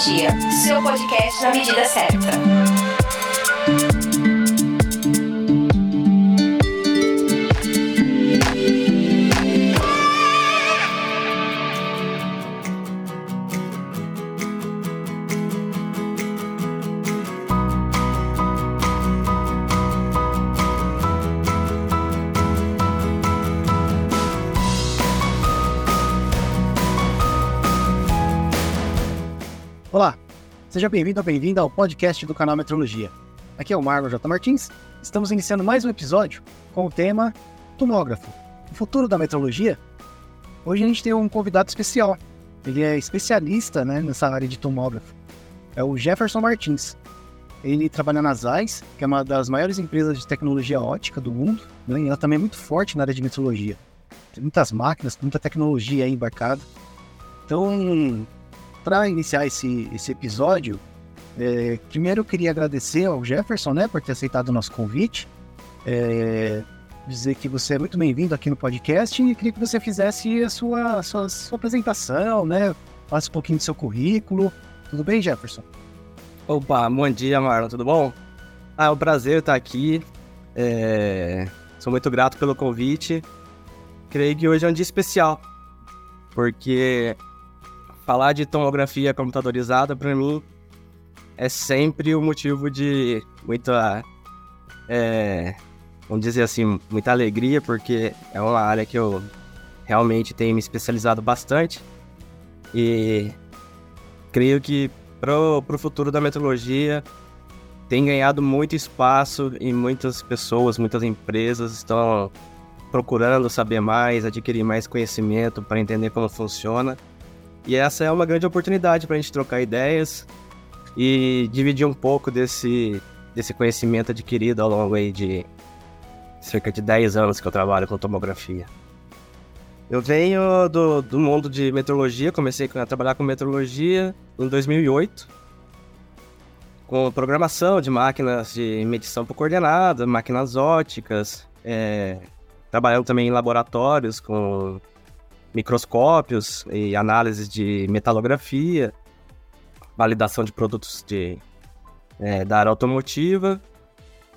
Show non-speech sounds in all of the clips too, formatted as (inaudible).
Seu podcast na medida certa. Seja bem-vindo ou bem-vinda ao podcast do canal Metrologia. Aqui é o Marlon J. Martins. Estamos iniciando mais um episódio com o tema Tomógrafo, o futuro da metrologia. Hoje a gente tem um convidado especial. Ele é especialista né, nessa área de tomógrafo. É o Jefferson Martins. Ele trabalha na ZAIS, que é uma das maiores empresas de tecnologia ótica do mundo, né, e ela também é muito forte na área de metrologia. Tem muitas máquinas, muita tecnologia aí embarcada. Então, para iniciar esse, esse episódio, é, primeiro eu queria agradecer ao Jefferson, né, por ter aceitado o nosso convite. É, dizer que você é muito bem-vindo aqui no podcast e queria que você fizesse a sua, a sua, a sua apresentação, né? Faça um pouquinho do seu currículo. Tudo bem, Jefferson? Opa, bom dia, Marlon, tudo bom? Ah, é um prazer estar aqui. É, Sou muito grato pelo convite. Creio que hoje é um dia especial, porque falar de tomografia computadorizada para mim é sempre um motivo de muita, é, vamos dizer assim, muita alegria, porque é uma área que eu realmente tenho me especializado bastante e creio que para o futuro da metrologia tem ganhado muito espaço e muitas pessoas, muitas empresas estão procurando saber mais, adquirir mais conhecimento para entender como funciona. E essa é uma grande oportunidade para a gente trocar ideias e dividir um pouco desse, desse conhecimento adquirido ao longo aí de cerca de 10 anos que eu trabalho com tomografia. Eu venho do, do mundo de metrologia, comecei a trabalhar com metrologia em 2008, com programação de máquinas de medição por coordenada, máquinas óticas, é, trabalhando também em laboratórios com microscópios e análises de metalografia, validação de produtos de, é, da área automotiva,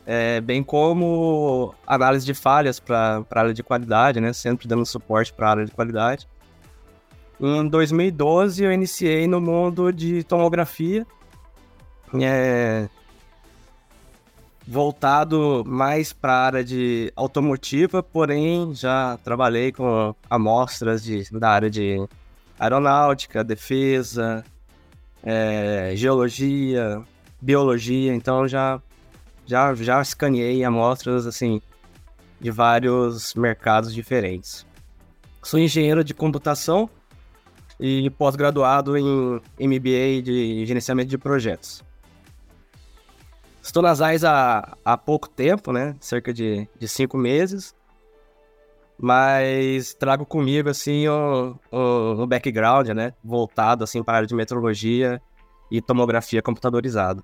é, bem como análise de falhas para a área de qualidade, né? sempre dando suporte para a área de qualidade. Em 2012 eu iniciei no mundo de tomografia, é, voltado mais para a área de automotiva, porém já trabalhei com amostras de, da área de aeronáutica, defesa, é, geologia, biologia, então já, já, já escaneei amostras assim de vários mercados diferentes. Sou engenheiro de computação e pós-graduado em MBA de gerenciamento de projetos. Estou nas AIS há, há pouco tempo, né? Cerca de, de cinco meses. Mas trago comigo, assim, o, o background, né? Voltado, assim, para a área de metrologia e tomografia computadorizada.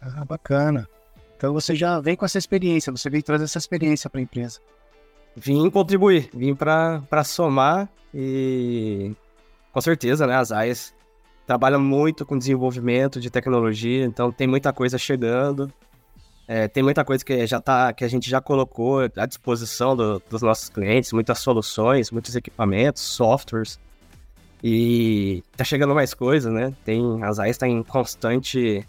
Ah, bacana. Então você já vem com essa experiência, você veio trazer essa experiência para a empresa. Vim contribuir, vim para somar e com certeza, né, as AIS trabalha muito com desenvolvimento de tecnologia, então tem muita coisa chegando. É, tem muita coisa que já tá, que a gente já colocou à disposição do, dos nossos clientes, muitas soluções, muitos equipamentos, softwares. E tá chegando mais coisa, né? Tem, a ZAIS está em constante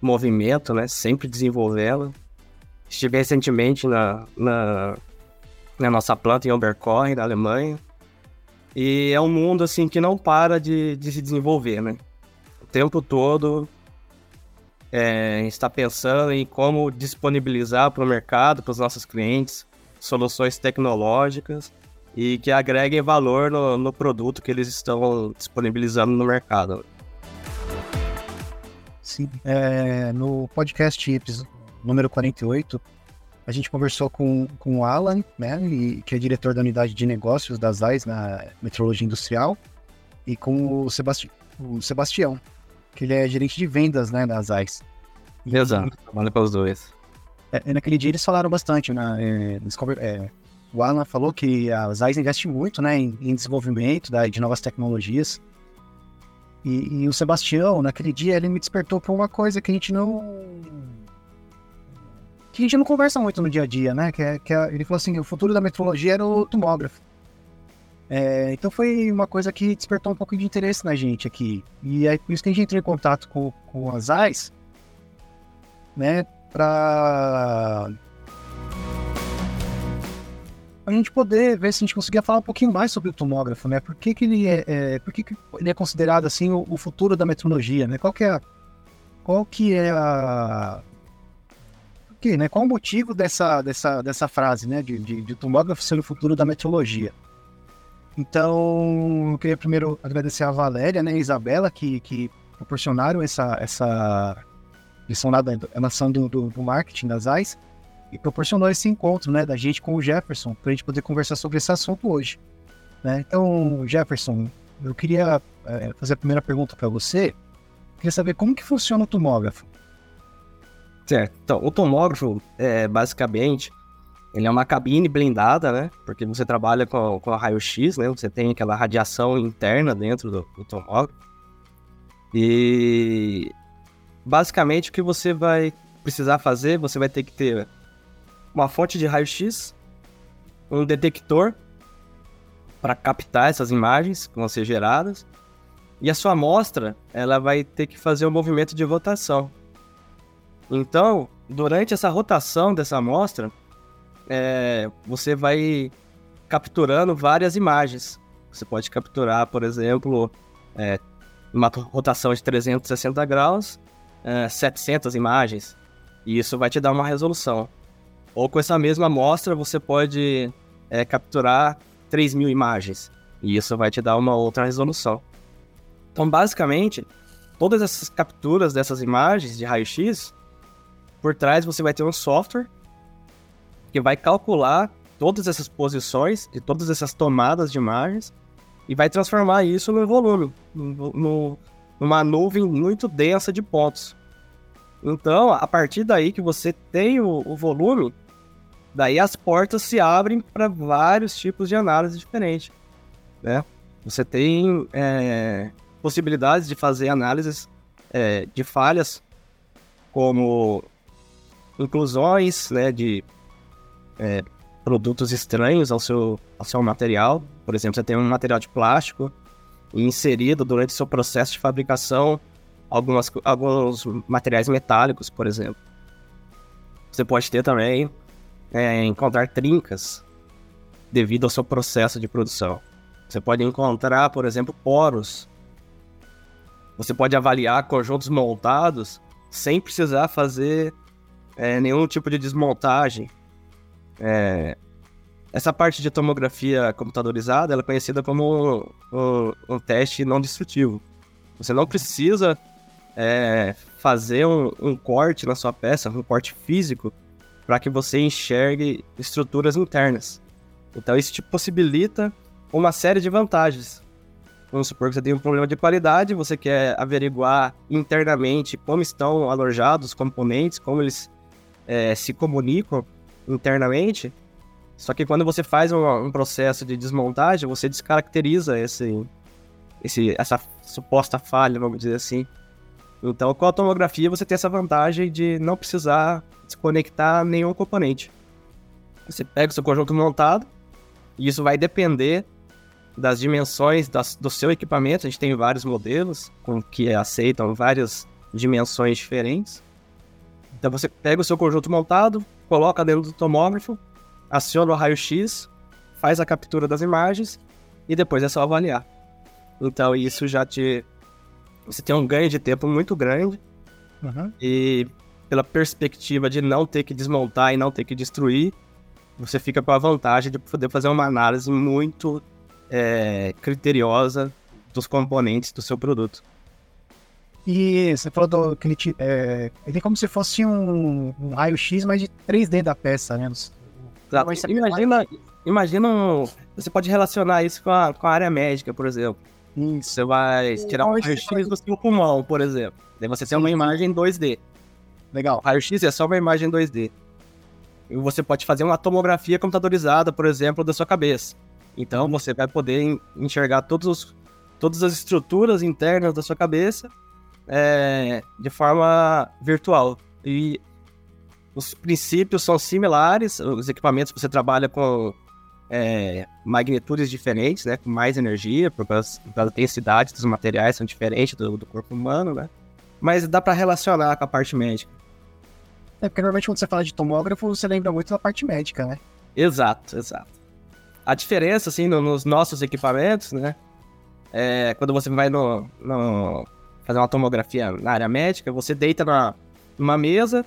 movimento, né? Sempre desenvolvendo. Estive recentemente na, na, na nossa planta em Oberkorn, na Alemanha. E é um mundo assim que não para de, de se desenvolver, né? O tempo todo é, está pensando em como disponibilizar para o mercado, para os nossos clientes, soluções tecnológicas e que agreguem valor no, no produto que eles estão disponibilizando no mercado. Sim, é, no podcast número 48, a gente conversou com, com o Alan, né, e, que é diretor da unidade de negócios das AIS na metrologia industrial, e com o, Sebasti o Sebastião, que ele é gerente de vendas né, das AIS. Exato, manda para os dois. É, naquele dia eles falaram bastante, né? É, é, o Alan falou que a ZAIS investe muito né, em, em desenvolvimento da, de novas tecnologias. E, e o Sebastião, naquele dia, ele me despertou para uma coisa que a gente não. Que a gente não conversa muito no dia a dia, né? Que, é, que é, ele falou assim: o futuro da metrologia era o tomógrafo. É, então foi uma coisa que despertou um pouco de interesse na gente aqui. E aí por isso que a gente entrou em contato com, com AIS, né? Para a gente poder ver se a gente conseguia falar um pouquinho mais sobre o tomógrafo, né? Por que, que ele é, é por que, que ele é considerado assim o, o, futuro da metrologia, né? Qual que é qual que é a que, né? Qual o motivo dessa, dessa, dessa frase, né? De, de, de tomógrafo ser o futuro da metrologia? Então, eu queria primeiro agradecer a Valéria né, e a Isabela que, que proporcionaram essa, essa lição lá da relação do, do, do marketing das AIS e proporcionou esse encontro, né, da gente com o Jefferson, para a gente poder conversar sobre esse assunto hoje. Né? Então, Jefferson, eu queria é, fazer a primeira pergunta para você. Queria saber como que funciona o tomógrafo. Certo. Então, o tomógrafo, é, basicamente, ele é uma cabine blindada, né? Porque você trabalha com, com a raio-x, né? Você tem aquela radiação interna dentro do, do tomógrafo. E basicamente o que você vai precisar fazer, você vai ter que ter uma fonte de raio-x, um detector para captar essas imagens que vão ser geradas, e a sua amostra ela vai ter que fazer um movimento de rotação. Então, durante essa rotação dessa amostra, é, você vai capturando várias imagens. Você pode capturar, por exemplo, é, uma rotação de 360 graus, é, 700 imagens, e isso vai te dar uma resolução. Ou com essa mesma amostra, você pode é, capturar 3 mil imagens. E isso vai te dar uma outra resolução. Então, basicamente, todas essas capturas dessas imagens de raio-x, por trás você vai ter um software que vai calcular todas essas posições de todas essas tomadas de imagens e vai transformar isso no volume, no, numa nuvem muito densa de pontos. Então, a partir daí que você tem o, o volume, daí as portas se abrem para vários tipos de análise diferentes, né? Você tem é, possibilidades de fazer análises é, de falhas, como inclusões, né, de é, produtos estranhos ao seu, ao seu material. Por exemplo, você tem um material de plástico e inserido durante o seu processo de fabricação algumas, alguns materiais metálicos, por exemplo. Você pode ter também é, encontrar trincas devido ao seu processo de produção. Você pode encontrar, por exemplo, poros. Você pode avaliar conjuntos montados sem precisar fazer é, nenhum tipo de desmontagem. É, essa parte de tomografia computadorizada é conhecida como um, um, um teste não destrutivo. Você não precisa é, fazer um, um, corte na sua peça, um corte físico, para que você enxergue estruturas internas. Então isso te possibilita uma série de vantagens. Vamos supor que você tem um problema de qualidade, você quer averiguar internamente como estão alojados os componentes, como eles é, se comunicam internamente. Só que quando você faz um, um processo de desmontagem, você descaracteriza esse, esse, essa suposta falha, vamos dizer assim. Então, com a tomografia, você tem essa vantagem de não precisar desconectar nenhum componente. Você pega o seu conjunto montado, e isso vai depender das dimensões das, do seu equipamento. A gente tem vários modelos com que aceitam várias dimensões diferentes. Então você pega o seu conjunto montado, coloca dentro do tomógrafo, aciona o raio-x, faz a captura das imagens e depois é só avaliar. Então isso já te você tem um ganho de tempo muito grande. Uhum. E pela perspectiva de não ter que desmontar e não ter que destruir, você fica com a vantagem de poder fazer uma análise muito é, criteriosa dos componentes do seu produto. E você falou do que ele, é, ele é como se fosse um, um raio-x, mas de 3D da peça, né? Imagina, imagina um, você pode relacionar isso com a, com a área médica, por exemplo. Isso. Você vai tirar um raio-x do seu pulmão, por exemplo. Daí você tem uma imagem 2D. Legal. Raio-x é só uma imagem 2D. E você pode fazer uma tomografia computadorizada, por exemplo, da sua cabeça. Então você vai poder enxergar todos os, todas as estruturas internas da sua cabeça é, de forma virtual. E os princípios são similares, os equipamentos você trabalha com é, magnitudes diferentes, né, com mais energia, por causa, por causa da densidade dos materiais são diferentes do, do corpo humano, né? Mas dá para relacionar com a parte médica. É porque normalmente quando você fala de tomógrafo, você lembra muito da parte médica, né? Exato, exato. A diferença, assim, no, nos nossos equipamentos, né? É, quando você vai no, no, fazer uma tomografia na área médica, você deita na, numa mesa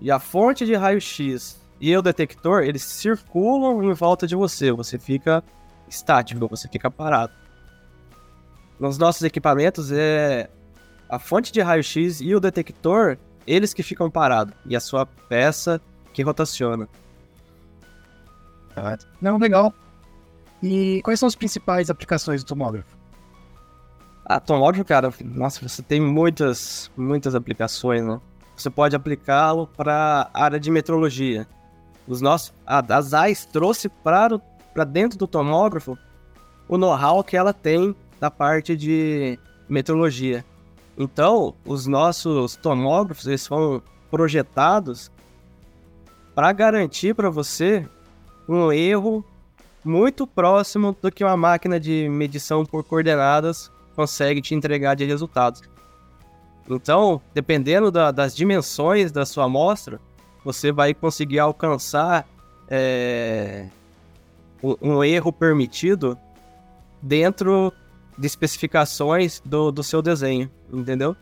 e a fonte de raio-x e o detector, eles circulam em volta de você. Você fica estático, você fica parado. Nos nossos equipamentos, é a fonte de raio-x e o detector, eles que ficam parados. E a sua peça que rotaciona. Não, legal. E quais são as principais aplicações do tomógrafo? Ah, tomógrafo, cara, nossa, você tem muitas, muitas aplicações, né? Você pode aplicá-lo para a área de metrologia. Os nossos, a, a ZAIS trouxe para dentro do tomógrafo o know-how que ela tem da parte de metrologia. Então, os nossos tomógrafos eles foram projetados para garantir para você um erro muito próximo do que uma máquina de medição por coordenadas consegue te entregar de resultados. Então, dependendo da, das dimensões da sua amostra, você vai conseguir alcançar é, um, um, erro permitido dentro de especificações do, do seu desenho, entendeu?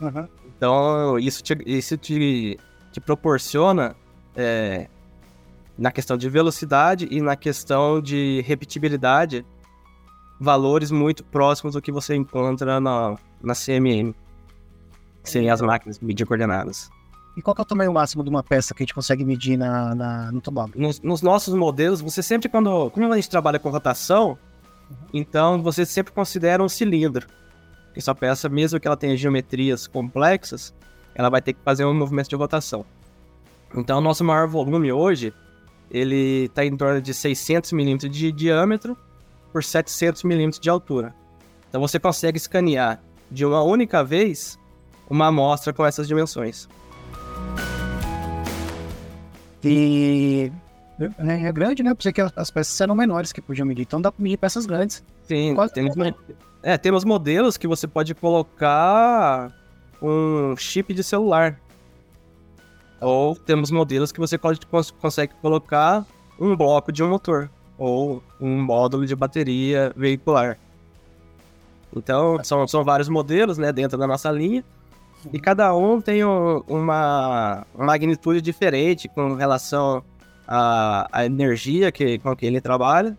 Uhum. Então, isso te, isso te, te proporciona é, na questão de velocidade e na questão de repetibilidade valores muito próximos do que você encontra na, na CMM, que seriam as máquinas de medir coordenadas. E qual é o tamanho máximo de uma peça que a gente consegue medir na, na no tomógrafo? Nos, nos, nossos modelos, você sempre, quando. Como a gente trabalha com rotação, uhum. então você sempre considera um cilindro. Que sua peça, mesmo que ela tenha geometrias complexas, ela vai ter que fazer um movimento de rotação. Então, o nosso maior volume hoje ele está em torno de 600 milímetros de diâmetro por 700 milímetros de altura. Então você consegue escanear de uma única vez uma amostra com essas dimensões. E é, é grande, né? Porque que as peças eram menores que podiam medir, então dá para medir peças grandes. Sim, temos, é, temos modelos que você pode colocar um chip de celular ou temos modelos que você pode, consegue colocar um bloco de um motor ou um módulo de bateria veicular. Então, são, são vários modelos né, dentro da nossa linha e cada um tem um, uma, magnitude diferente com relação à, à energia que, com que ele trabalha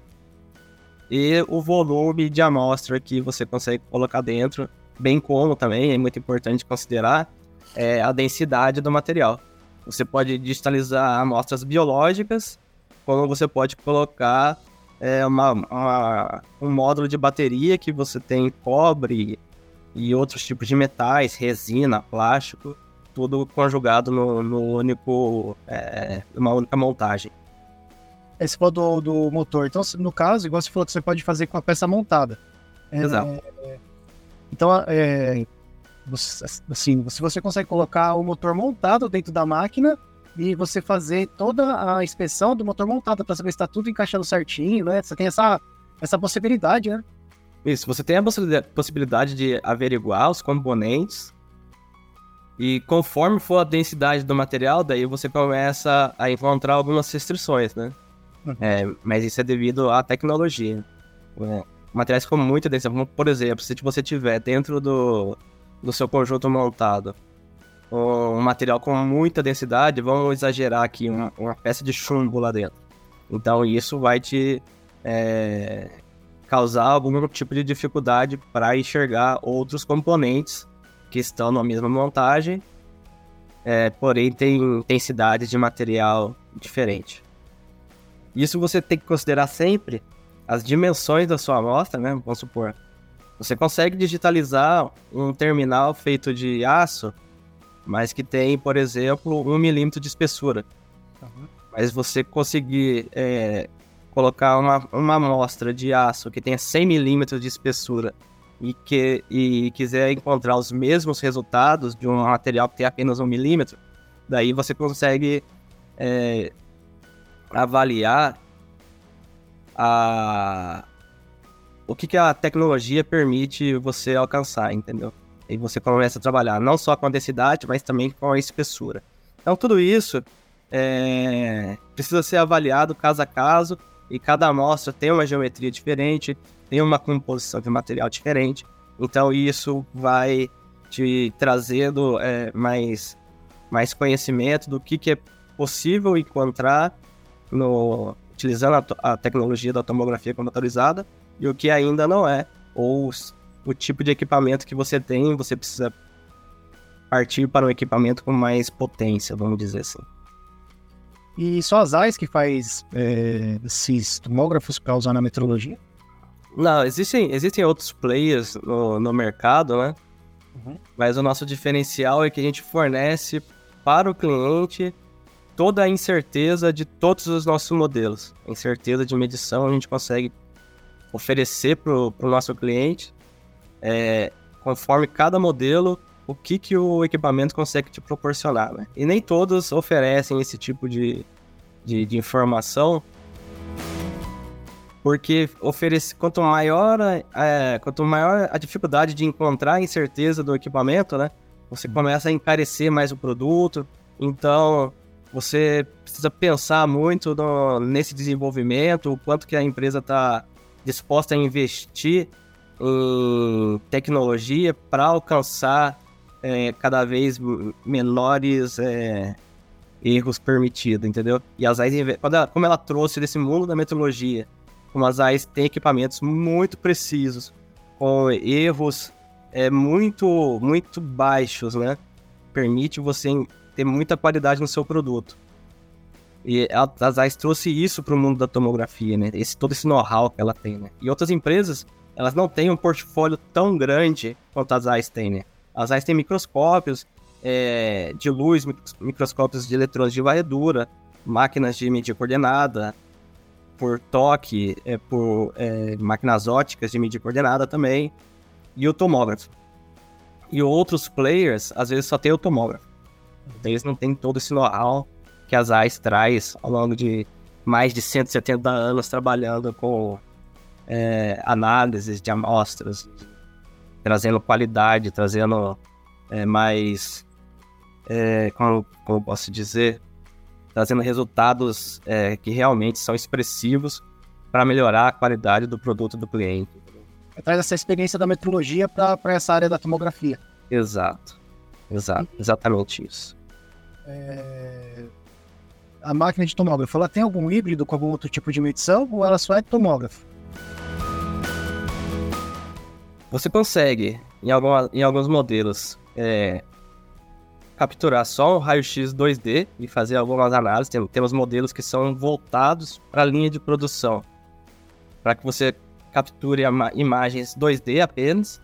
e o volume de amostra que você consegue colocar dentro, bem como também é muito importante considerar é, a densidade do material. Você pode digitalizar amostras biológicas, como você pode colocar é, uma, uma, um módulo de bateria que você tem cobre e outros tipos de metais, resina, plástico, tudo conjugado no, no único, é, uma única montagem. Esse foi do, do motor. Então, no caso, igual você falou que você pode fazer com a peça montada. É, Exato. Então, é, assim, se você consegue colocar o motor montado dentro da máquina e você fazer toda a inspeção do motor montado para saber se está tudo encaixando certinho, né? Você tem essa, essa possibilidade, né? Isso, você tem a possibilidade de averiguar os componentes e conforme for a densidade do material, daí você começa a encontrar algumas restrições, né? Uhum. É, mas isso é devido à tecnologia. É, materiais com muita densidade, por exemplo, se você tiver dentro do, do seu conjunto montado um material com muita densidade, vamos exagerar aqui, uma, uma peça de chumbo lá dentro. Então isso vai te é, causar algum tipo de dificuldade para enxergar outros componentes que estão na mesma montagem, é, porém tem intensidades de material diferente. Isso você tem que considerar sempre as dimensões da sua amostra, né? Vamos supor, você consegue digitalizar um terminal feito de aço, mas que tem, por exemplo, um milímetro de espessura. Uhum. Mas você conseguir é, colocar uma, uma amostra de aço que tenha 100 milímetros de espessura e, que, e quiser encontrar os mesmos resultados de um material que tem apenas um milímetro, daí você consegue é, avaliar a, o que, que a tecnologia permite você alcançar, entendeu? E você começa a trabalhar não só com a densidade, mas também com a espessura. Então, tudo isso é, precisa ser avaliado caso a caso, e cada amostra tem uma geometria diferente, tem uma composição de material diferente. Então, isso vai te trazendo é, mais, mais conhecimento do que, que é possível encontrar no, utilizando a, a tecnologia da tomografia computadorizada e o que ainda não é, ou o tipo de equipamento que você tem, você precisa partir para um equipamento com mais potência, vamos dizer assim. E só a ZAIS que faz é, esses tomógrafos para usar na metrologia? Não, existem, existem outros players no, no mercado, né? Uhum. Mas o nosso diferencial é que a gente fornece para o cliente toda a incerteza de todos os nossos modelos. A incerteza de medição a gente consegue oferecer para o nosso cliente, é, conforme cada modelo, o que, que o equipamento consegue te proporcionar. Né? E nem todos oferecem esse tipo de, de, de informação, porque oferece quanto maior, é, quanto maior a dificuldade de encontrar a incerteza do equipamento, né? Você começa a encarecer mais o produto. Então, você precisa pensar muito no, nesse desenvolvimento, o quanto que a empresa está disposta a investir em tecnologia para alcançar é, cada vez menores é, erros permitidos, entendeu? E a ZAIS, ela, como ela trouxe desse mundo da metrologia, como a ZAIS tem equipamentos muito precisos, com erros é, muito, muito baixos, né? Permite você ter muita qualidade no seu produto. E a ZAIS trouxe isso para o mundo da tomografia, né? Esse, todo esse know-how que ela tem, né? E outras empresas, elas não têm um portfólio tão grande quanto a ZAIS tem, né? A ZAIS tem microscópios é, de luz, microscópios de eletrônicos de varredura, máquinas de medir coordenada, por toque, é, por é, máquinas óticas de medir coordenada também, e o tomógrafo. E outros players, às vezes, só tem o tomógrafo. Eles não têm todo esse know-how que a ZAIS traz ao longo de mais de 170 anos trabalhando com é, análises de amostras, trazendo qualidade, trazendo é, mais. É, como, como posso dizer? Trazendo resultados é, que realmente são expressivos para melhorar a qualidade do produto do cliente. Traz essa experiência da metrologia para essa área da tomografia. Exato. Exato. Exatamente isso. É a máquina de tomógrafo, ela tem algum híbrido com algum outro tipo de medição ou ela só é tomógrafo? Você consegue, em, alguma, em alguns modelos, é, capturar só um raio-x 2D e fazer algumas análises. Tem, temos modelos que são voltados para a linha de produção, para que você capture imagens 2D apenas.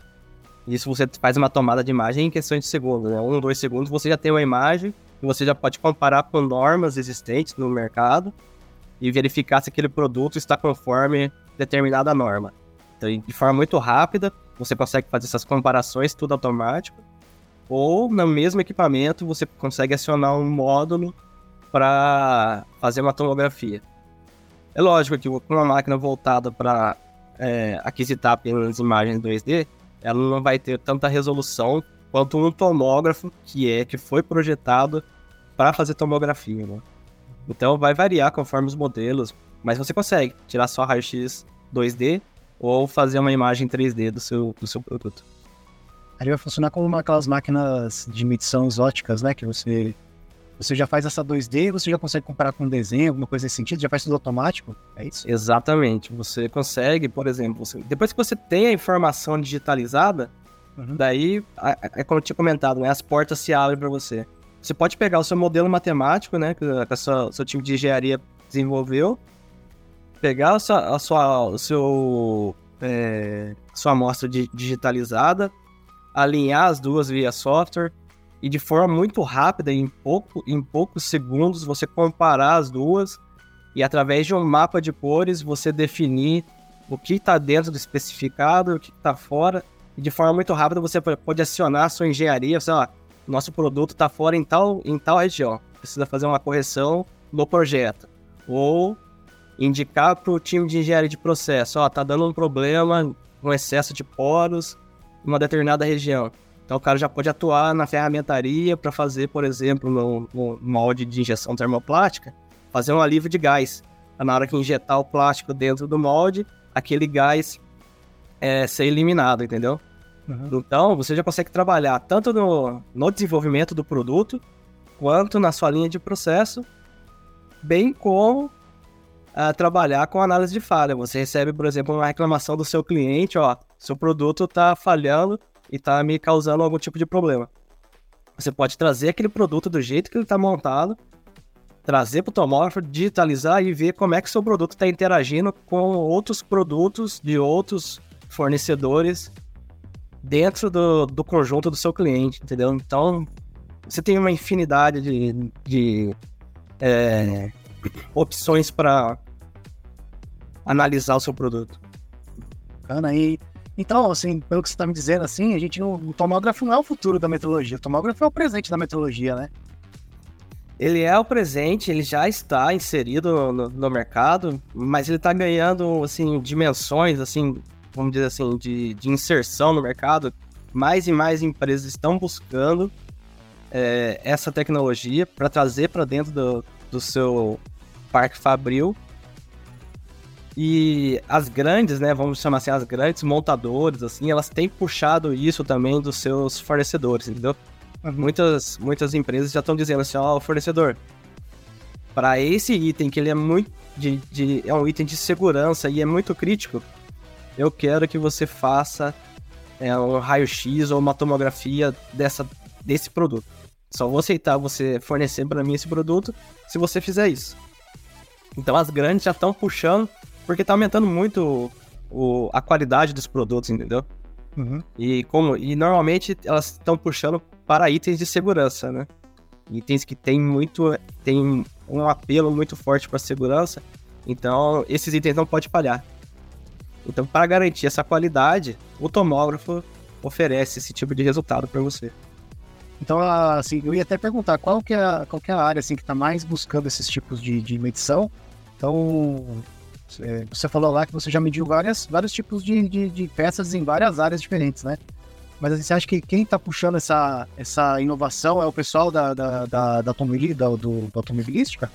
Isso você faz uma tomada de imagem em questão de segundos, né? Um, dois segundos, você já tem uma imagem você já pode comparar com normas existentes no mercado e verificar se aquele produto está conforme determinada norma. Então, de forma muito rápida, você consegue fazer essas comparações tudo automático. Ou no mesmo equipamento, você consegue acionar um módulo para fazer uma tomografia. É lógico que com uma máquina voltada para é, aquisitar apenas imagens 2D, ela não vai ter tanta resolução quanto um tomógrafo que é que foi projetado para fazer tomografia, né? Então vai variar conforme os modelos, mas você consegue tirar só raio-x 2D ou fazer uma imagem 3D do seu, do seu produto. Ele vai funcionar como uma, aquelas máquinas de medição exóticas, né? Que você, você já faz essa 2D, você já consegue comparar com um desenho, alguma coisa nesse sentido, já faz tudo automático, é isso? Exatamente. Você consegue, por exemplo, você, depois que você tem a informação digitalizada, Uhum. Daí, é como eu tinha comentado, né? As portas se abrem para você. Você pode pegar o seu modelo matemático, né? Que o seu time de engenharia desenvolveu, pegar a sua, a sua, o seu, é, sua amostra digitalizada, alinhar as duas via software e de forma muito rápida, em, pouco, em poucos segundos, você comparar as duas e através de um mapa de cores você definir o que está dentro do especificado, o que está fora E de forma muito rápida você pode acionar a sua engenharia, você, ó, nosso produto está fora em tal, em tal região, precisa fazer uma correção no projeto. Ou indicar para o time de engenharia de processo, ó, tá dando um problema, um excesso de poros em uma determinada região. Então o cara já pode atuar na ferramentaria para fazer, por exemplo, no, no, molde de injeção termoplástica, fazer um alívio de gás. Na hora que injetar o plástico dentro do molde, aquele gás é, ser eliminado, entendeu? Uhum. Então você já consegue trabalhar tanto no, no desenvolvimento do produto, quanto na sua linha de processo, bem como uh, trabalhar com análise de falha. Você recebe, por exemplo, uma reclamação do seu cliente, ó, seu produto está falhando e está me causando algum tipo de problema. Você pode trazer aquele produto do jeito que ele está montado, trazer para o tomógrafo, digitalizar e ver como é que seu produto está interagindo com outros produtos de outros fornecedores dentro do, do conjunto do seu cliente, entendeu? Então, você tem uma infinidade de, de é, opções para analisar o seu produto. Bacana aí. Então, assim, pelo que você está me dizendo, assim, a gente não, o tomógrafo não é o futuro da metrologia, o tomógrafo é o presente da metrologia, né? Ele é o presente, ele já está inserido no, no mercado, mas ele está ganhando, assim, dimensões, assim, vamos dizer assim, de, de inserção no mercado. Mais e mais empresas estão buscando é, essa tecnologia para trazer para dentro do, do seu Parque Fabril. E as grandes, né, vamos chamar assim, as grandes montadoras, assim, elas têm puxado isso também dos seus fornecedores, entendeu? Uhum. Muitas, muitas empresas já estão dizendo assim, ó, oh, fornecedor, para esse item que ele é muito de, de, é um item de segurança e é muito crítico, eu quero que você faça é, um raio-x ou uma tomografia dessa, desse produto. Só vou aceitar você fornecer para mim esse produto se você fizer isso. Então as grandes já estão puxando, porque tá aumentando muito o, a qualidade dos produtos, entendeu? Uhum. E como e normalmente elas estão puxando para itens de segurança, né? Itens que tem muito tem um apelo muito forte para segurança. Então esses itens não pode falhar. Então para garantir essa qualidade, o tomógrafo oferece esse tipo de resultado para você. Então, assim, eu ia até perguntar qual que é a, qual que é a área assim, que está mais buscando esses tipos de, de medição. Então, é, você falou lá que você já mediu várias, vários tipos de, de, de peças em várias áreas diferentes, né? Mas assim, você acha que quem está puxando essa, essa inovação é o pessoal da, da, da, da, da, do, da automobilística?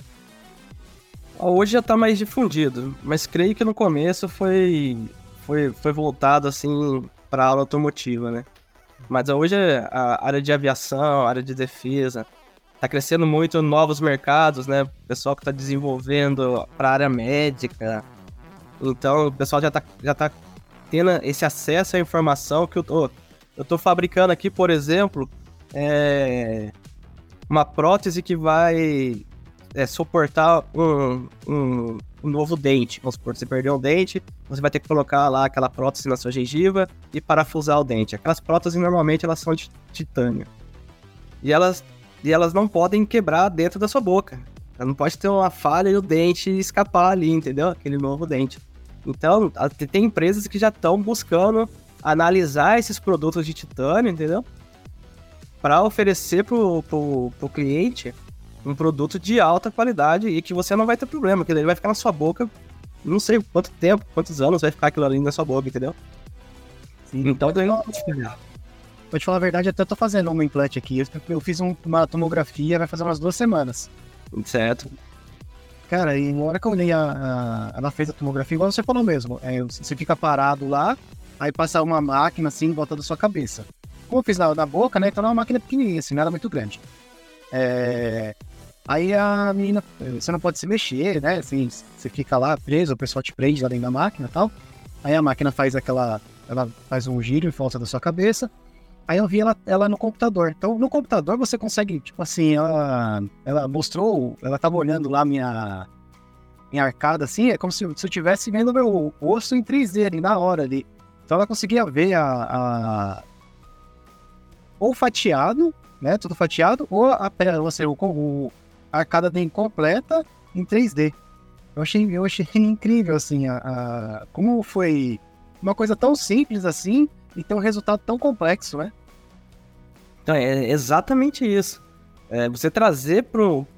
Hoje já está mais difundido, mas creio que no começo foi, foi, foi voltado assim para a automotiva, né? Mas hoje a área de aviação, a área de defesa, tá crescendo muito novos mercados, né? O pessoal que tá desenvolvendo para área médica. Então, o pessoal já tá, já tá tendo esse acesso à informação que eu tô, eu tô fabricando aqui, por exemplo, é, uma prótese que vai é, suportar um, um, um, novo dente. Vamos supor, você perdeu um dente, você vai ter que colocar lá aquela prótese na sua gengiva e parafusar o dente. Aquelas próteses normalmente elas são de titânio. E elas, e elas não podem quebrar dentro da sua boca. Ela não pode ter uma falha e o dente escapar ali, entendeu? Aquele novo dente. Então, tem empresas que já estão buscando analisar esses produtos de titânio, entendeu? Para oferecer pro, pro, cliente um produto de alta qualidade e que você não vai ter problema, que ele vai ficar na sua boca, não sei quanto tempo, quantos anos vai ficar aquilo ali na sua boca, entendeu? Sim. Então, eu não Vou te falar a verdade, até tô fazendo um implante aqui. Eu fiz uma tomografia, vai fazer umas duas semanas. Certo. Cara, e na hora que eu olhei a, a, ela fez a tomografia, igual você falou mesmo. É, você fica parado lá, aí passa uma máquina assim em volta da sua cabeça. Como eu fiz na, na boca, né? Então é uma máquina pequenininha, assim, não era muito grande. É, Aí a menina, você não pode se mexer, né? Assim, você fica lá preso, o pessoal te prende lá dentro da máquina e tal. Aí a máquina faz aquela. Ela faz um giro em volta da sua cabeça. Aí eu vi ela, ela no computador. Então, no computador você consegue, tipo assim, ela, ela mostrou, ela tava olhando lá minha, minha arcada, assim, é como se, se eu estivesse vendo meu osso em 3D ali, na hora ali. Então ela conseguia ver a, a ou fatiado, né, tudo fatiado, ou a, ou seja, o, o, arcada bem completa em 3D. Eu achei, eu achei (laughs) incrível, assim, a, a, como foi uma coisa tão simples assim, e ter um resultado tão complexo, né? Então, é exatamente isso. É você trazer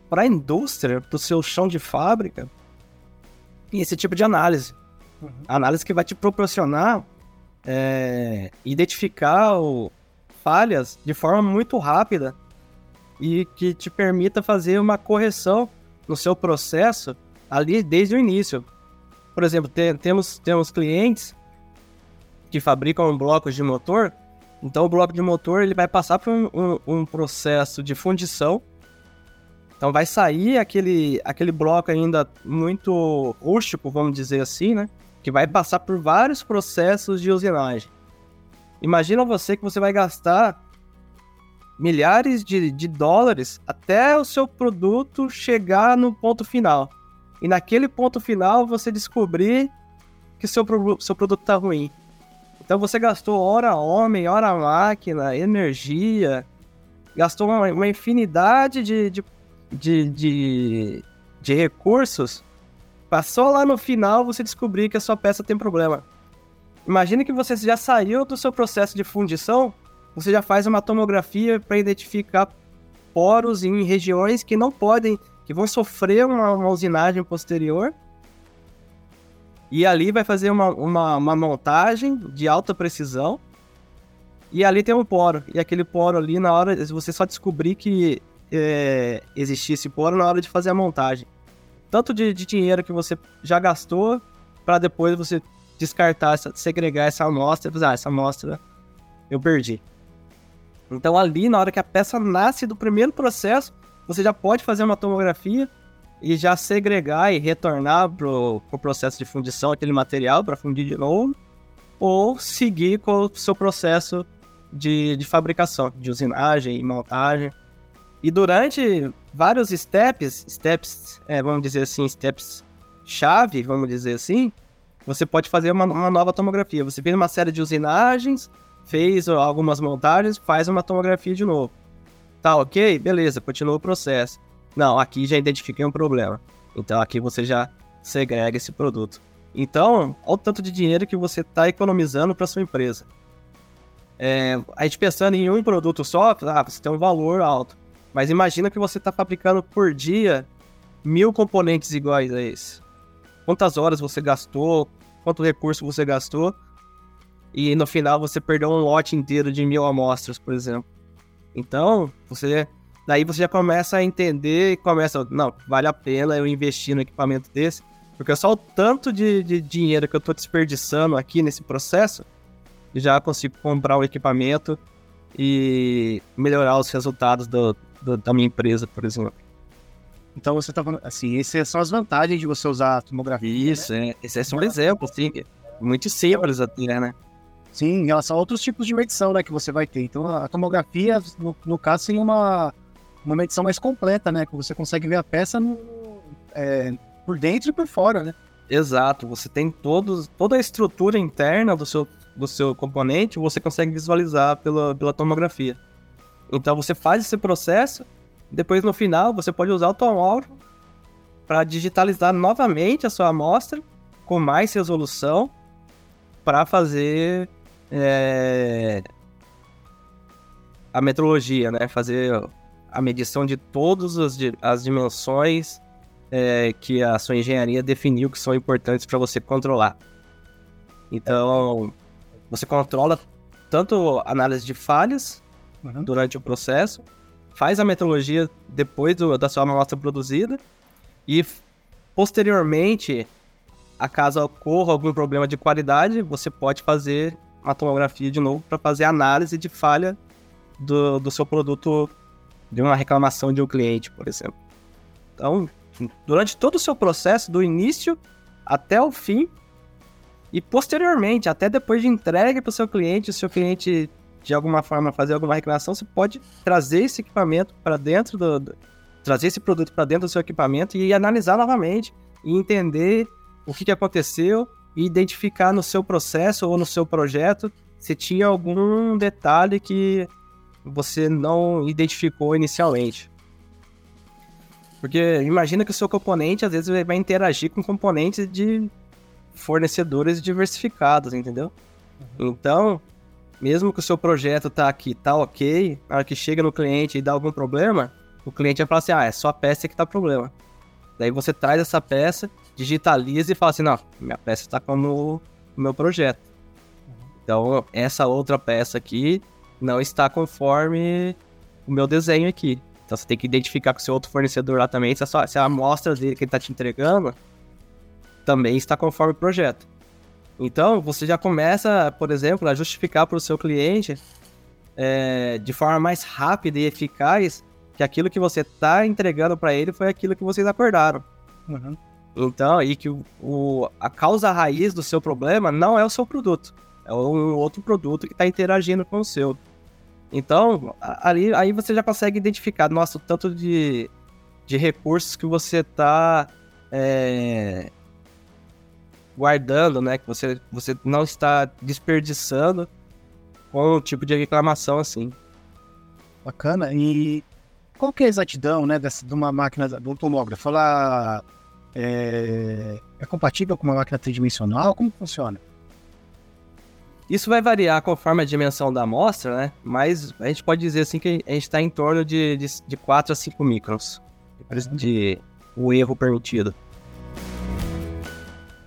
para a indústria, para o seu chão de fábrica, esse tipo de análise. Uhum. Análise que vai te proporcionar é, identificar o, falhas de forma muito rápida e que te permita fazer uma correção no seu processo ali desde o início. Por exemplo, te, temos, temos clientes que fabricam blocos de motor, então o bloco de motor ele vai passar por um, um, um processo de fundição. Então vai sair aquele, aquele bloco ainda muito rústico, vamos dizer assim, né? Que vai passar por vários processos de usinagem. Imagina você que você vai gastar milhares de, de dólares até o seu produto chegar no ponto final. E naquele ponto final você descobrir que seu, seu produto está ruim. Então você gastou hora homem, hora máquina, energia, gastou uma, uma infinidade de, de, de, de, de recursos. Passou lá no final você descobrir que a sua peça tem problema. Imagine que você já saiu do seu processo de fundição você já faz uma tomografia para identificar poros em regiões que não podem, que vão sofrer uma, uma usinagem posterior. E ali vai fazer uma, uma, uma, montagem de alta precisão. E ali tem um poro. E aquele poro ali, na hora, você só descobrir que é, existisse poro na hora de fazer a montagem. Tanto de, de dinheiro que você já gastou, para depois você descartar, segregar essa amostra e dizer, ah, essa amostra eu perdi. Então ali, na hora que a peça nasce do primeiro processo, você já pode fazer uma tomografia e já segregar e retornar pro, pro processo de fundição aquele material para fundir de novo, ou seguir com o seu processo de, de fabricação, de usinagem e montagem. E durante vários steps, steps, é, vamos dizer assim, steps chave, vamos dizer assim, você pode fazer uma, uma nova tomografia. Você fez uma série de usinagens, fez algumas montagens, faz uma tomografia de novo. Tá ok? Beleza, continua o processo. Não, aqui já identifiquei um problema. Então aqui você já segrega esse produto. Então, olha o tanto de dinheiro que você está economizando para sua empresa. É, a gente pensando em um produto só, ah, você tem um valor alto. Mas imagina que você está fabricando por dia mil componentes iguais a esse. Quantas horas você gastou, quanto recurso você gastou e no final você perdeu um lote inteiro de mil amostras, por exemplo. Então, você. Daí você já começa a entender e começa. Não, vale a pena eu investir no equipamento desse. Porque só o tanto de, de dinheiro que eu estou desperdiçando aqui nesse processo, já consigo comprar o equipamento e melhorar os resultados do, do, da minha empresa, por exemplo. Então você está falando, assim, essas são as vantagens de você usar a tomografia. Né? Isso, né? é. Esse é só um exemplo, assim, muito simples até, né? Sim, em relação a outros tipos de medição né, que você vai ter. Então, a tomografia, no, no caso, seria uma, uma medição mais completa, né? Que você consegue ver a peça no, é, por dentro e por fora, né? Exato, você tem todos, toda a estrutura interna do seu, do seu componente, você consegue visualizar pela, pela tomografia. Então você faz esse processo, depois no final você pode usar o tomógrafo para digitalizar novamente a sua amostra com mais resolução para fazer é, a metrologia, né? Fazer a medição de todas as, as dimensões é, que a sua engenharia definiu que são importantes para você controlar. Então, você controla tanto análise de falhas uhum. durante o processo, faz a metrologia depois do, da sua amostra produzida e posteriormente, a caso ocorra algum problema de qualidade, você pode fazer uma tomografia de novo para fazer análise de falha do, do seu produto de uma reclamação de um cliente, por exemplo. Então, durante todo o seu processo, do início até o fim, e posteriormente, até depois de entrega para o seu cliente, se o cliente de alguma forma fazer alguma reclamação, você pode trazer esse equipamento para dentro do, do, trazer esse produto para dentro do seu equipamento e analisar novamente e entender o que, que aconteceu e identificar no seu processo ou no seu projeto se tinha algum detalhe que você não identificou inicialmente. Porque imagina que o seu componente às vezes vai interagir com componentes de fornecedores diversificados, entendeu? Uhum. Então, mesmo que o seu projeto tá aqui, tá ok, na hora que chega no cliente e dá algum problema, o cliente vai falar assim, ah, é só a peça que tá problema. Daí você traz essa peça, digitaliza e fala assim, não, minha peça está no, no meu projeto. Então, essa outra peça aqui não está conforme o meu desenho aqui. Então, você tem que identificar com o seu outro fornecedor lá também se a, se a amostra dele que ele está te entregando também está conforme o projeto. Então, você já começa, por exemplo, a justificar para o seu cliente é, de forma mais rápida e eficaz que aquilo que você está entregando para ele foi aquilo que vocês acordaram. Uhum. Então, e que o, a causa raiz do seu problema não é o seu produto, é um outro produto que está interagindo com o seu. Então, ali, aí você já consegue identificar, nossa, o tanto de, de recursos que você está é, guardando, né? Que você, você não está desperdiçando com um tipo de reclamação assim. Bacana. E qual que é a exatidão, né, dessa, de uma máquina, de um tomógrafo? Ela é, é compatível com uma máquina tridimensional? Como funciona? Isso vai variar conforme a dimensão da amostra, né? Mas a gente pode dizer assim que a gente está em torno de, de, de 4 a 5 microns de, o erro permitido.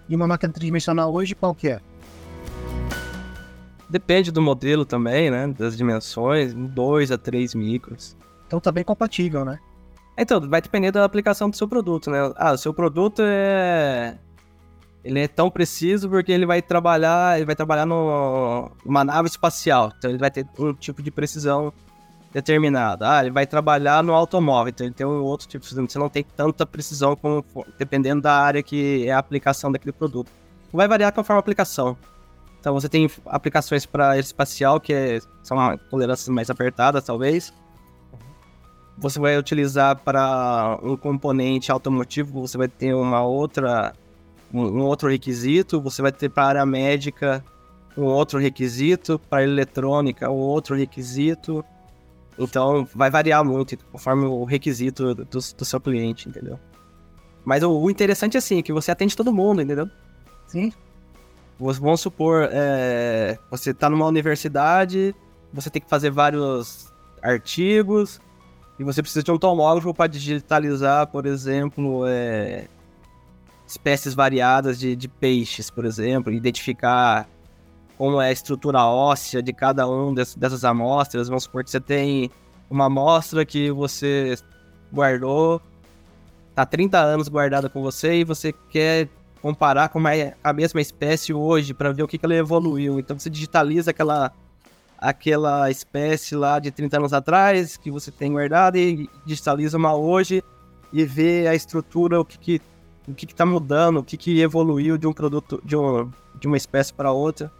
E uma máquina tridimensional hoje qual que é? Depende do modelo também, né? Das dimensões, 2 a 3 microns. Então tá bem compatível, né? Então, vai depender da aplicação do seu produto, né? Ah, o seu produto é. Ele é tão preciso porque ele vai trabalhar. Ele vai trabalhar numa nave espacial. Então ele vai ter um tipo de precisão determinada. Ah, ele vai trabalhar no automóvel, então ele tem um outro tipo de Você não tem tanta precisão como, dependendo da área que é a aplicação daquele produto. Vai variar conforme a aplicação. Então você tem aplicações para espacial, que é, são tolerâncias mais apertadas, talvez você vai utilizar para um componente automotivo, você vai ter uma outra um, outro requisito, você vai ter para a área médica um outro requisito, para eletrônica um outro requisito. Então vai variar muito conforme o requisito do, do seu cliente, entendeu? Mas o, o, interessante é assim, que você atende todo mundo, entendeu? Sim. Vamos supor, é, você está numa universidade, você tem que fazer vários artigos, e você precisa de um tomógrafo para digitalizar, por exemplo, é, espécies variadas de, de, peixes, por exemplo, identificar como é a estrutura óssea de cada um des, dessas amostras. Vamos supor que você tem uma amostra que você guardou, tá 30 anos guardada com você e você quer comparar com a mesma espécie hoje para ver o que, que ela evoluiu. Então você digitaliza aquela aquela espécie lá de 30 anos atrás que você tem guardado e digitaliza uma hoje e vê a estrutura, o que que, o que, que tá mudando, o que, que evoluiu de um produto, de, um, de uma espécie para outra.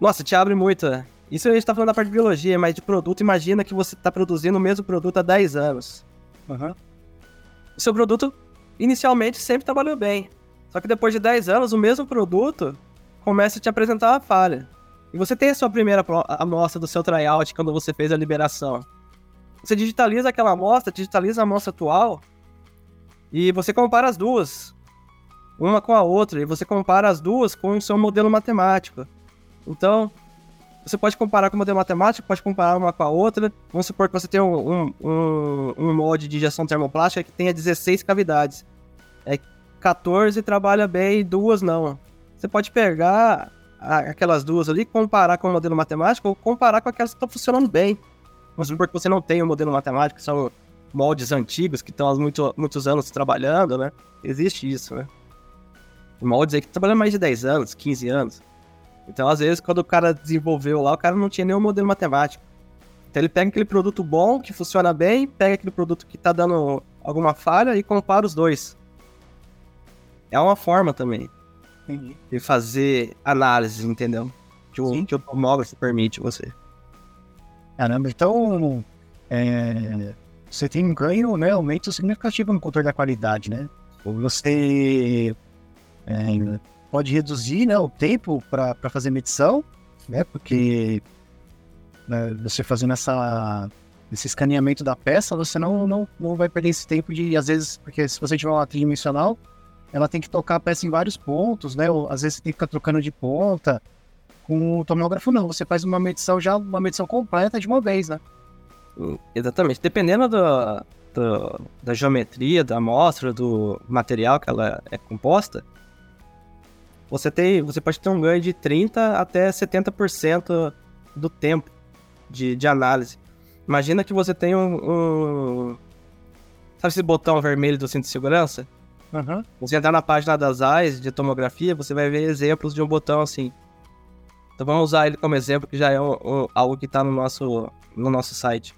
Nossa, te abre muito. Isso a gente tá falando da parte de biologia, mas de produto, imagina que você tá produzindo o mesmo produto há 10 anos. Uhum. O seu produto, inicialmente, sempre trabalhou bem. Só que depois de 10 anos, o mesmo produto começa a te apresentar uma falha. E você tem a sua primeira amostra do seu tryout quando você fez a liberação. Você digitaliza aquela amostra, digitaliza a amostra atual e você compara as duas, uma com a outra, e você compara as duas com o seu modelo matemático. Então, você pode comparar com o modelo matemático, pode comparar uma com a outra. Vamos supor que você tem um, um, um molde de injeção termoplástica que tenha 16 cavidades. É 14 trabalha bem, duas não. Você pode pegar aquelas duas ali, comparar com o modelo matemático ou comparar com aquelas que estão funcionando bem. Vamos supor que você não tem o um modelo matemático, são moldes antigos que estão há muito, muitos anos trabalhando, né? Existe isso, né? Moldes aí que trabalham mais de 10 anos, 15 anos. Então, às vezes, quando o cara desenvolveu lá, o cara não tinha nenhum modelo matemático. Então, ele pega aquele produto bom, que funciona bem, pega aquele produto que tá dando alguma falha e compara os dois. É uma forma também. Entendi. E fazer análise, entendeu? Que o, que o tomógrafo permite você. Caramba, então é, você tem um ganho, né? Aumento significativo no controle da qualidade, né? Você é, pode reduzir né, o tempo para fazer medição, né? Porque né, você fazendo essa, esse escaneamento da peça, você não, não, não vai perder esse tempo de, às vezes, porque se você tiver uma tridimensional, ela tem que tocar a peça em vários pontos, né? Ou, às vezes você tem que ficar trocando de ponta. Com o tomógrafo não, você faz uma medição já, uma medição completa de uma vez, né? Exatamente. Dependendo do, do, da geometria, da amostra, do material que ela é composta, você, tem, você pode ter um ganho de 30% até 70% do tempo de, de análise. Imagina que você tem um, um, Sabe esse botão vermelho do cinto de segurança? Uhum. Você entrar na página das AIS de tomografia, você vai ver exemplos de um botão assim. Então vamos usar ele como exemplo, que já é um, um, algo que está no nosso, no nosso site.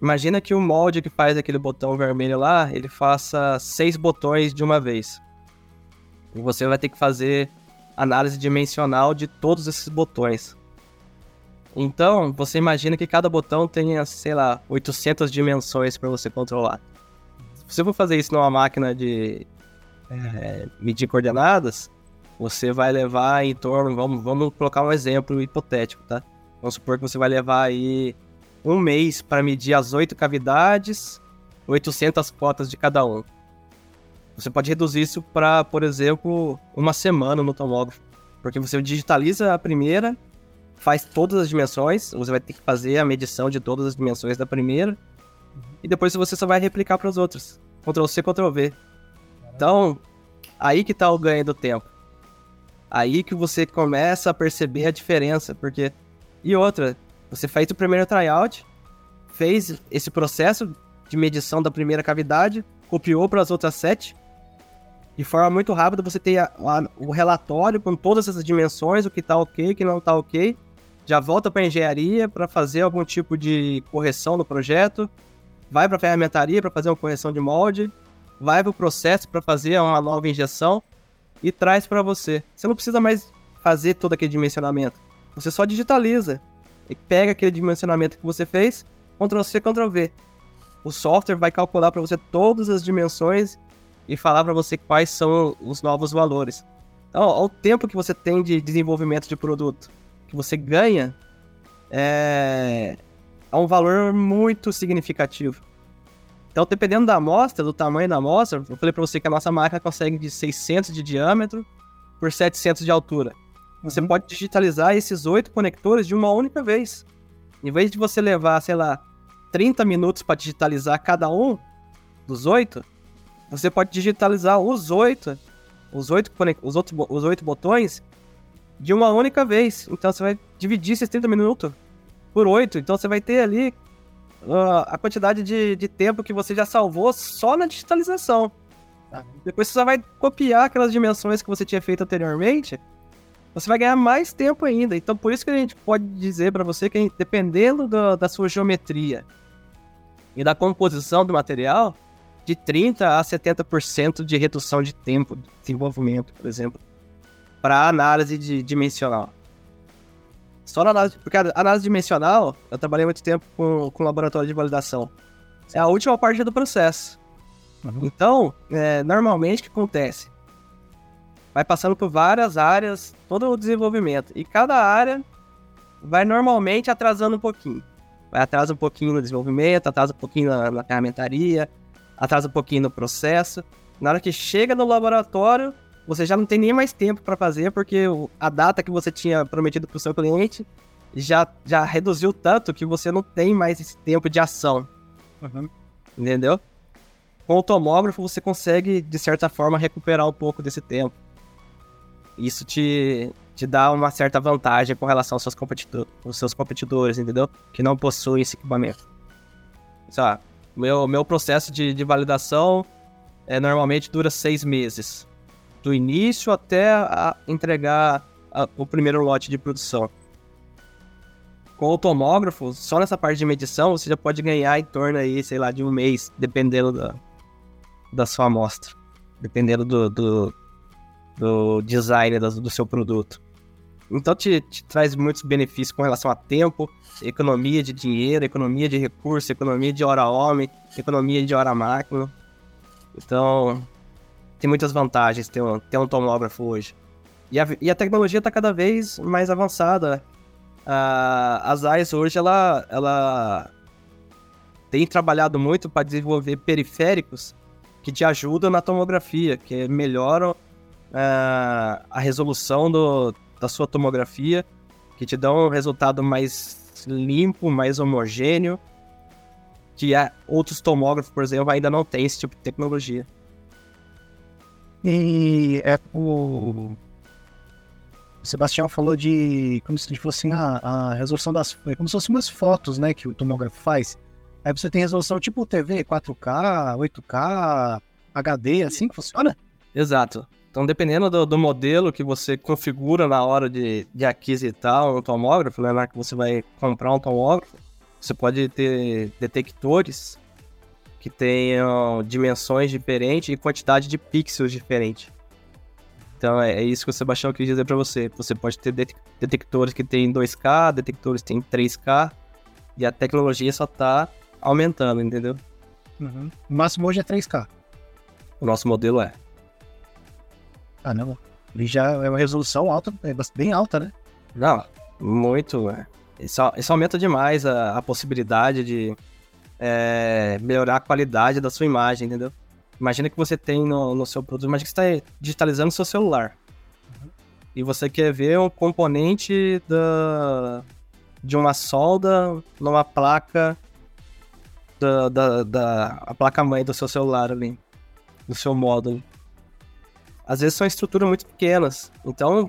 Imagina que o molde que faz aquele botão vermelho lá, ele faça seis botões de uma vez. E você vai ter que fazer análise dimensional de todos esses botões. Então, você imagina que cada botão tenha, sei lá, 800 dimensões para você controlar. Se você for fazer isso numa máquina de é, medir coordenadas, você vai levar em torno, vamos, vamos colocar um exemplo hipotético, tá? Vamos supor que você vai levar aí um mês para medir as oito cavidades, 800 cotas de cada um. Você pode reduzir isso para, por exemplo, uma semana no tomógrafo. Porque você digitaliza a primeira, faz todas as dimensões, você vai ter que fazer a medição de todas as dimensões da primeira, e depois você só vai replicar para as outras. Ctrl C, Ctrl V. Então, aí que tá o ganho do tempo. Aí que você começa a perceber a diferença, porque... E outra, você fez o primeiro tryout, fez esse processo de medição da primeira cavidade, copiou para as outras sete. De forma muito rápida, você tem a, a, o relatório com todas essas dimensões, o que está ok, o que não está ok. Já volta para engenharia para fazer algum tipo de correção no projeto. Vai para a ferramentaria para fazer uma correção de molde. Vai para o processo para fazer uma nova injeção. E traz para você. Você não precisa mais fazer todo aquele dimensionamento. Você só digitaliza e pega aquele dimensionamento que você fez, Ctrl C, Ctrl V. O software vai calcular para você todas as dimensões e falar para você quais são os novos valores. Então, o tempo que você tem de desenvolvimento de produto, que você ganha, é, é um valor muito significativo. Então, dependendo da amostra, do tamanho da amostra, eu falei para você que a nossa máquina consegue de 600 de diâmetro por 700 de altura. Você uhum. pode digitalizar esses oito conectores de uma única vez. Em vez de você levar, sei lá, 30 minutos para digitalizar cada um dos oito, você pode digitalizar os oito, os oito, os outros, os oito botões de uma única vez. Então você vai dividir esses 30 minutos por oito. Então você vai ter ali uh, a quantidade de, de tempo que você já salvou só na digitalização. Tá? Depois você só vai copiar aquelas dimensões que você tinha feito anteriormente você vai ganhar mais tempo ainda. Então, por isso que a gente pode dizer para você que, dependendo do, da sua geometria e da composição do material, de 30% a 70% de redução de tempo de desenvolvimento, por exemplo, para análise de, dimensional. Só na análise, porque a análise dimensional, eu trabalhei muito tempo com, com laboratório de validação. É a última parte do processo. Uhum. Então, é, normalmente o que acontece? vai passando por várias áreas, todo o desenvolvimento. E cada área vai normalmente atrasando um pouquinho. Vai atrasa um pouquinho no desenvolvimento, atrasa um pouquinho na, na ferramentaria, atrasa um pouquinho no processo. Na hora que chega no laboratório, você já não tem nem mais tempo para fazer, porque a data que você tinha prometido para o seu cliente já, já reduziu tanto que você não tem mais esse tempo de ação. Uhum. Entendeu? Com o tomógrafo, você consegue, de certa forma, recuperar um pouco desse tempo. Isso te, te dá uma certa vantagem com relação aos seus, competidor, aos seus competidores, entendeu? Que não possuem esse equipamento. Só, meu, meu processo de, de validação é, normalmente dura seis meses. Do início até a entregar a, o primeiro lote de produção. Com o tomógrafo, só nessa parte de medição, você já pode ganhar em torno aí, sei lá, de um mês, dependendo da, da sua amostra. Dependendo do, do, do design do, do seu produto. Então te, te, traz muitos benefícios com relação a tempo, economia de dinheiro, economia de recursos, economia de hora homem, economia de hora máquina. Então tem muitas vantagens ter um, ter um tomógrafo hoje. E a, e a tecnologia está cada vez mais avançada. A, as AIS hoje ela, ela tem trabalhado muito para desenvolver periféricos que te ajudam na tomografia, que melhoram uh, a resolução do, da sua tomografia que te dão um resultado mais limpo, mais homogêneo, que outros tomógrafos, por exemplo, ainda não tem esse tipo de tecnologia. E é o. O Sebastião falou de. Como se fosse a, a resolução das. É como se fossem umas fotos, né? Que o tomógrafo faz. Aí você tem resolução tipo TV, 4K, 8K, HD, assim que funciona? Exato. Então, dependendo do, do, modelo que você configura na hora de, de aquisitar um tomógrafo, né, na que você vai comprar um tomógrafo, você pode ter detectores que tenham dimensões diferentes e quantidade de pixels diferente. Então é, é isso que o Sebastião quis dizer para você. Você pode ter detectores que tem 2K, detectores que tem 3K, e a tecnologia só tá aumentando, entendeu? Uhum. O máximo hoje é 3K. O nosso modelo é. Ah, não. Ele já é uma resolução alta, é bem alta, né? Não, muito. É. Isso, isso aumenta demais a, a possibilidade de é, melhorar a qualidade da sua imagem, entendeu? Imagina que você tem no, no seu produto, imagina que você está digitalizando o seu celular. Uhum. E você quer ver um componente da, de uma solda numa placa da, da, da a placa mãe do seu celular ali, do seu módulo. Às vezes são estruturas muito pequenas, então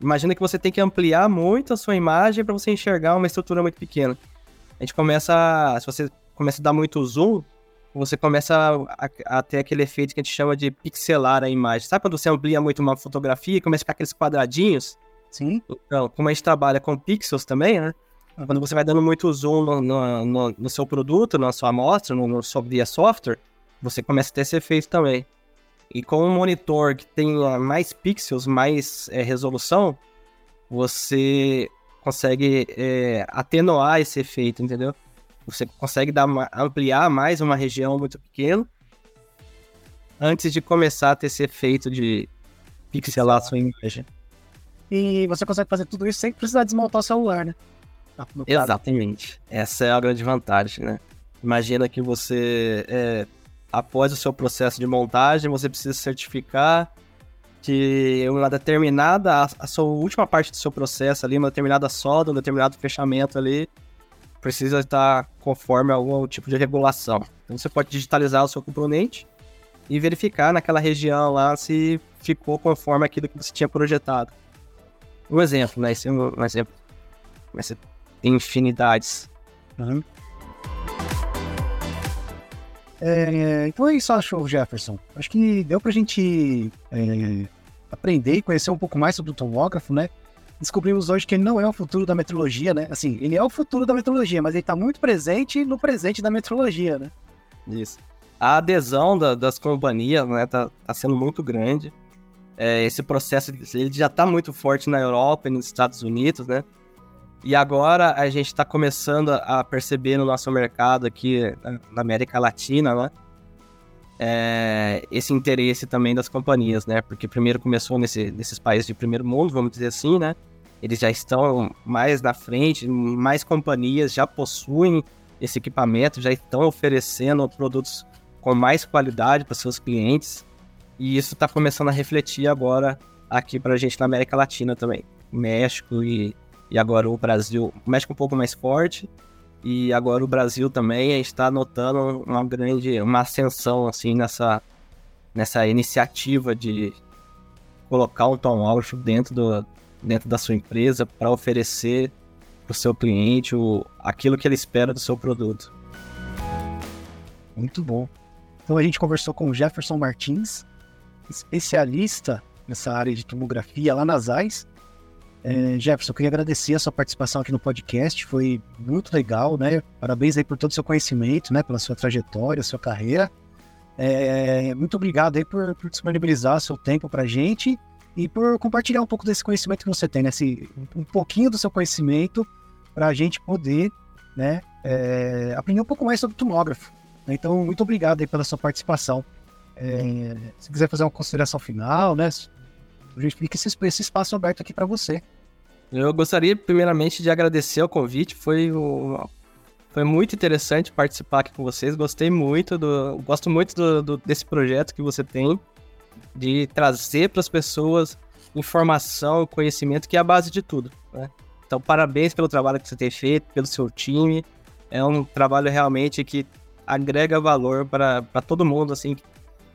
imagina que você tem que ampliar muito a sua imagem para você enxergar uma estrutura muito pequena. A gente começa, se você começa a dar muito zoom, você começa a, a, ter aquele efeito que a gente chama de pixelar a imagem. Sabe quando você amplia muito uma fotografia e começa a ficar aqueles quadradinhos? Sim. Então, como a gente trabalha com pixels também, né? Quando você vai dando muito zoom no, no, no, seu produto, na sua amostra, no, no seu via software, você começa a ter esse efeito também. E com um monitor que tenha mais pixels, mais é, resolução, você consegue é, atenuar esse efeito, entendeu? Você consegue dar uma, ampliar mais uma região muito pequena antes de começar a ter esse efeito de pixelar a sua imagem. E você consegue fazer tudo isso sem precisar desmontar o celular, né? Ah, Exatamente. Essa é a grande vantagem, né? Imagina que você, é, após o seu processo de montagem, você precisa certificar que uma determinada, a, a sua última parte do seu processo ali, uma determinada solda, um determinado fechamento ali, precisa estar conforme algum tipo de regulação. Então você pode digitalizar o seu componente e verificar naquela região lá se ficou conforme aquilo que você tinha projetado. Um exemplo, né? Esse é um exemplo. Mas tem infinidades. Uhum. É, então é isso, acho, Jefferson. Acho que deu pra gente é, aprender e conhecer um pouco mais sobre o tomógrafo, né? Descobrimos hoje que ele não é o futuro da metrologia, né? Assim, ele é o futuro da metrologia, mas ele tá muito presente no presente da metrologia, né? Isso. A adesão da, das companhias, né, tá, tá sendo muito grande. É, esse processo ele já tá muito forte na Europa e nos Estados Unidos, né? E agora a gente está começando a perceber no nosso mercado aqui na América Latina, né? É, esse interesse também das companhias, né? Porque primeiro começou nesse, nesses países de primeiro mundo, vamos dizer assim, né? Eles já estão mais na frente, mais companhias já possuem esse equipamento, já estão oferecendo produtos com mais qualidade para seus clientes. E isso está começando a refletir agora aqui para a gente na América Latina também. México e e agora o Brasil, o México um pouco mais forte, e agora o Brasil também, está notando uma grande, uma ascensão, assim, nessa, nessa iniciativa de colocar um tomógrafo dentro, do, dentro da sua empresa para oferecer para o seu cliente o, aquilo que ele espera do seu produto. Muito bom. Então a gente conversou com o Jefferson Martins, especialista nessa área de tomografia lá nas AIS, é, Jefferson, eu queria agradecer a sua participação aqui no podcast, foi muito legal, né? Parabéns aí por todo o seu conhecimento, né? Pela sua trajetória, sua carreira. É, muito obrigado aí por, por disponibilizar seu tempo pra gente e por compartilhar um pouco desse conhecimento que você tem, né? Esse, um pouquinho do seu conhecimento para a gente poder, né? É, aprender um pouco mais sobre tomógrafo. Então, muito obrigado aí pela sua participação. É, se quiser fazer uma consideração final, né? Fica esse, esse espaço aberto aqui para você. Eu gostaria, primeiramente, de agradecer o convite. Foi, foi muito interessante participar aqui com vocês. Gostei muito do. Gosto muito do, do desse projeto que você tem. De trazer para as pessoas informação, conhecimento, que é a base de tudo. Né? Então, parabéns pelo trabalho que você tem feito, pelo seu time. É um trabalho realmente que agrega valor para todo mundo, assim,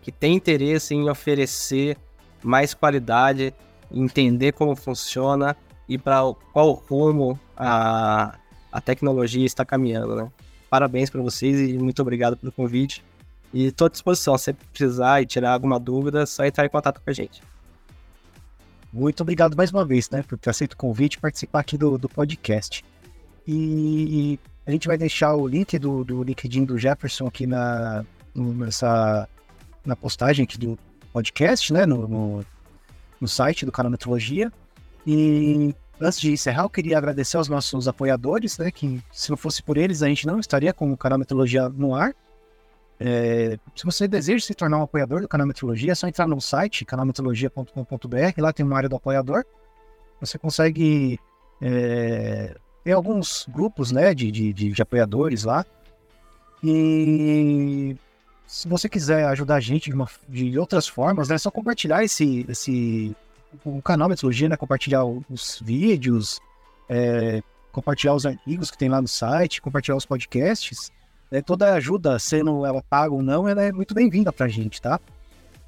que tem interesse em oferecer mais qualidade, entender como funciona e para qual rumo a, a tecnologia está caminhando, né? Parabéns para vocês e muito obrigado pelo convite. E estou à disposição, se precisar e tirar alguma dúvida, é só entrar em contato com a gente. Muito obrigado mais uma vez, né, por ter aceito o convite e participar aqui do, do podcast. E a gente vai deixar o link do, do LinkedIn do Jefferson aqui na, nessa, na postagem aqui do podcast, né, no, no, no site do canal Metrologia. E antes de encerrar, eu queria agradecer aos nossos apoiadores, né, que se não fosse por eles, a gente não estaria com o canal Metrologia no ar. É, se você deseja se tornar um apoiador do canal Metrologia, é só entrar no site canalmetrologia.com.br, lá tem uma área do apoiador. Você consegue é, alguns grupos né, de, de, de, apoiadores lá. E se você quiser ajudar a gente de, uma, de outras formas, né, é só compartilhar esse, esse o canal Metrologia, né, compartilhar os vídeos, é, compartilhar os artigos que tem lá no site, compartilhar os podcasts. Né, toda ajuda, sendo ela paga ou não, ela é muito bem-vinda pra gente, tá?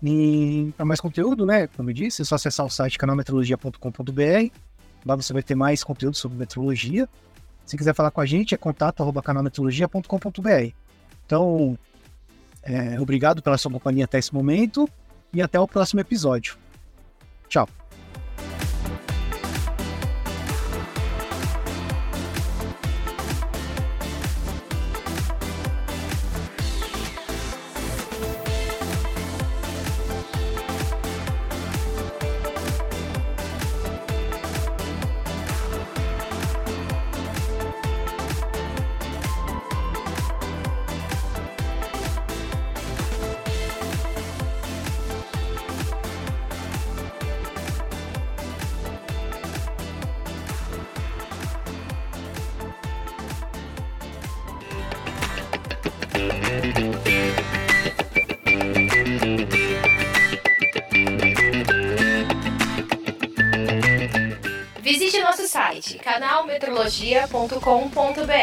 E para mais conteúdo, né, como eu disse, é só acessar o site canalmetrologia.com.br. Lá você vai ter mais conteúdo sobre metrologia. Se quiser falar com a gente, é contato@canalmetrologia.com.br. Então, é, obrigado pela sua companhia até esse momento e até o próximo episódio. Tchau. Canalmetrologia.com.br.